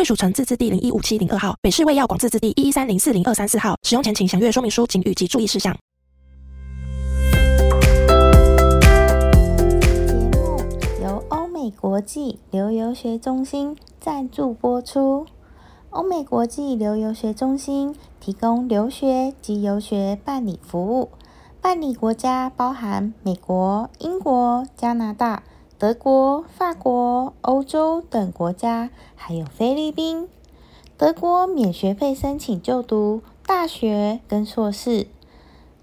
贵属城自治地零一五七零二号，北市卫药广自治地一一三零四零二三四号。使用前请详阅说明书、请语及注意事项。节目由欧美国际留游学中心赞助播出。欧美国际留游学中心提供留学及游学办理服务，办理国家包含美国、英国、加拿大。德国、法国、欧洲等国家，还有菲律宾。德国免学费申请就读大学跟硕士。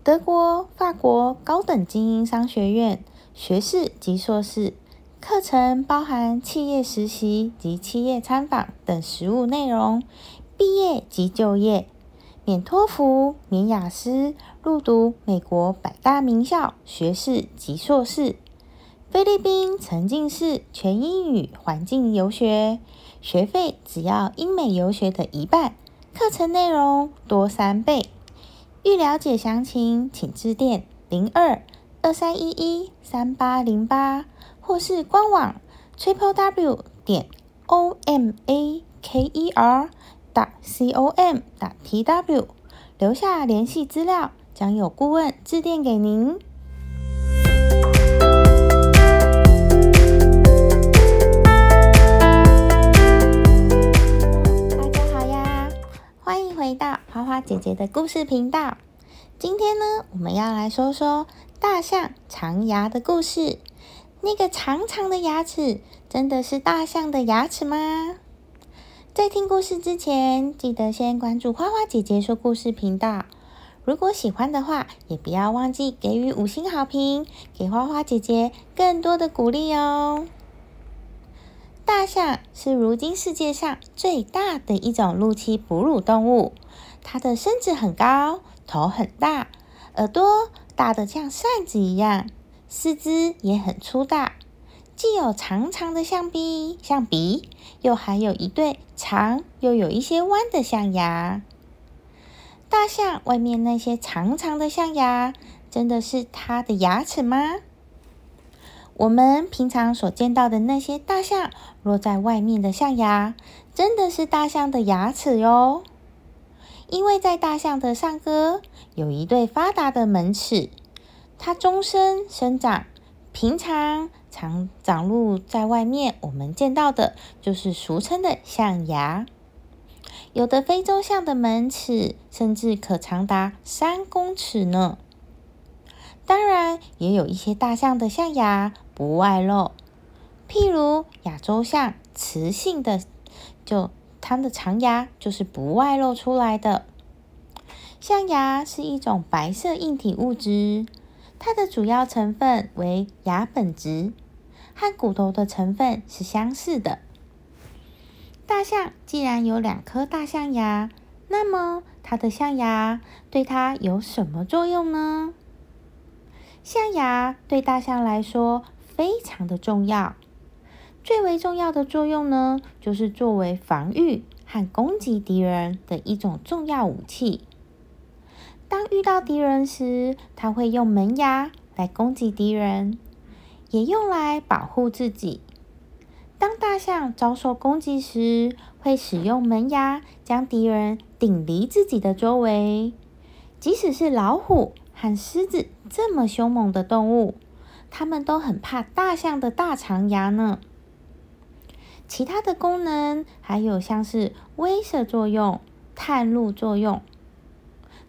德国、法国高等精英商学院学士及硕士课程包含企业实习及企业参访等实务内容。毕业即就业，免托福、免雅思，入读美国百大名校学士及硕士。菲律宾沉浸式全英语环境游学，学费只要英美游学的一半，课程内容多三倍。欲了解详情，请致电零二二三一一三八零八，或是官网 triple w 点 o m a k e r 打 c o m 打 t w，留下联系资料，将有顾问致电给您。姐姐的故事频道，今天呢，我们要来说说大象长牙的故事。那个长长的牙齿，真的是大象的牙齿吗？在听故事之前，记得先关注花花姐姐说故事频道。如果喜欢的话，也不要忘记给予五星好评，给花花姐姐更多的鼓励哦。大象是如今世界上最大的一种陆栖哺乳动物，它的身子很高，头很大，耳朵大的像扇子一样，四肢也很粗大，既有长长的象鼻，象鼻，又还有一对长又有一些弯的象牙。大象外面那些长长的象牙，真的是它的牙齿吗？我们平常所见到的那些大象落在外面的象牙，真的是大象的牙齿哟。因为在大象的上颌有一对发达的门齿，它终身生长，平常常长露在外面。我们见到的就是俗称的象牙。有的非洲象的门齿甚至可长达三公尺呢。当然，也有一些大象的象牙。不外露，譬如亚洲象雌性的，就它的长牙就是不外露出来的。象牙是一种白色硬体物质，它的主要成分为牙本质，和骨头的成分是相似的。大象既然有两颗大象牙，那么它的象牙对它有什么作用呢？象牙对大象来说，非常的重要，最为重要的作用呢，就是作为防御和攻击敌人的一种重要武器。当遇到敌人时，它会用门牙来攻击敌人，也用来保护自己。当大象遭受攻击时，会使用门牙将敌人顶离自己的周围。即使是老虎和狮子这么凶猛的动物。它们都很怕大象的大长牙呢。其他的功能还有像是威慑作用、探路作用。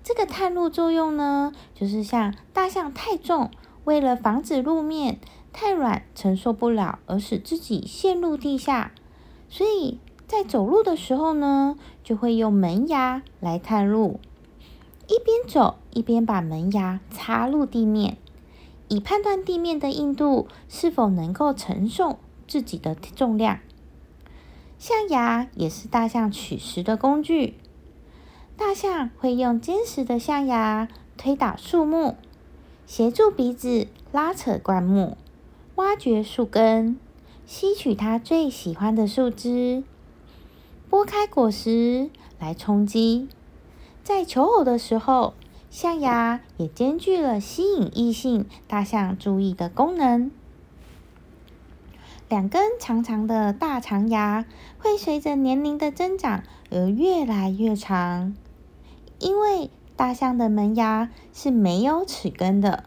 这个探路作用呢，就是像大象太重，为了防止路面太软承受不了，而使自己陷入地下，所以在走路的时候呢，就会用门牙来探路，一边走一边把门牙插入地面。以判断地面的硬度是否能够承受自己的重量。象牙也是大象取食的工具。大象会用坚实的象牙推倒树木，协助鼻子拉扯灌木，挖掘树根，吸取它最喜欢的树枝，剥开果实来充饥。在求偶的时候，象牙也兼具了吸引异性大象注意的功能。两根长长的大长牙会随着年龄的增长而越来越长。因为大象的门牙是没有齿根的，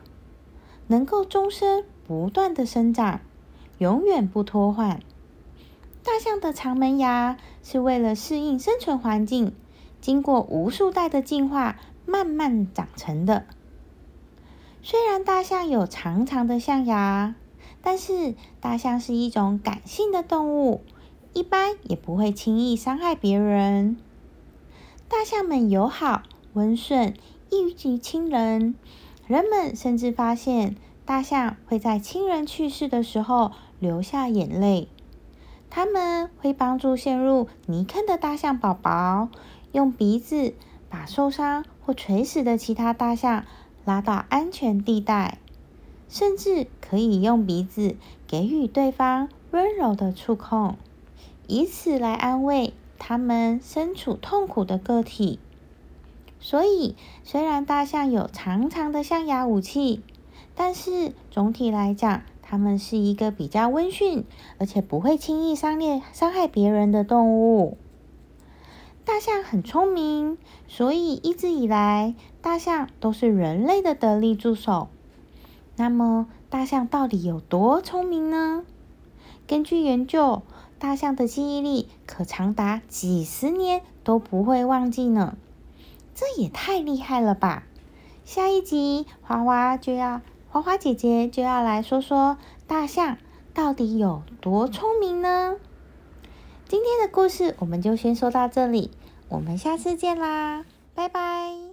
能够终身不断的生长，永远不脱换。大象的长门牙是为了适应生存环境，经过无数代的进化慢慢长成的。虽然大象有长长的象牙，但是大象是一种感性的动物，一般也不会轻易伤害别人。大象们友好、温顺，易于亲人。人们甚至发现，大象会在亲人去世的时候流下眼泪。他们会帮助陷入泥坑的大象宝宝，用鼻子把受伤或垂死的其他大象拉到安全地带，甚至可以用鼻子给予对方温柔的触控，以此来安慰。他们身处痛苦的个体，所以虽然大象有长长的象牙武器，但是总体来讲，它们是一个比较温驯，而且不会轻易伤裂、伤害别人的动物。大象很聪明，所以一直以来，大象都是人类的得力助手。那么，大象到底有多聪明呢？根据研究。大象的记忆力可长达几十年都不会忘记呢，这也太厉害了吧！下一集花花就要花花姐姐就要来说说大象到底有多聪明呢？今天的故事我们就先说到这里，我们下次见啦，拜拜。